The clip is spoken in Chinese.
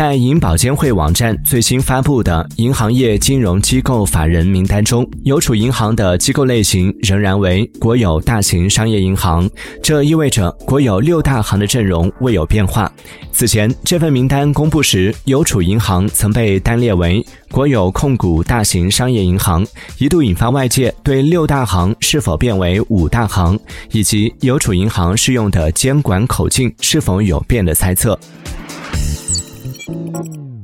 在银保监会网站最新发布的银行业金融机构法人名单中，邮储银行的机构类型仍然为国有大型商业银行，这意味着国有六大行的阵容未有变化。此前这份名单公布时，邮储银行曾被单列为国有控股大型商业银行，一度引发外界对六大行是否变为五大行，以及邮储银行适用的监管口径是否有变的猜测。Música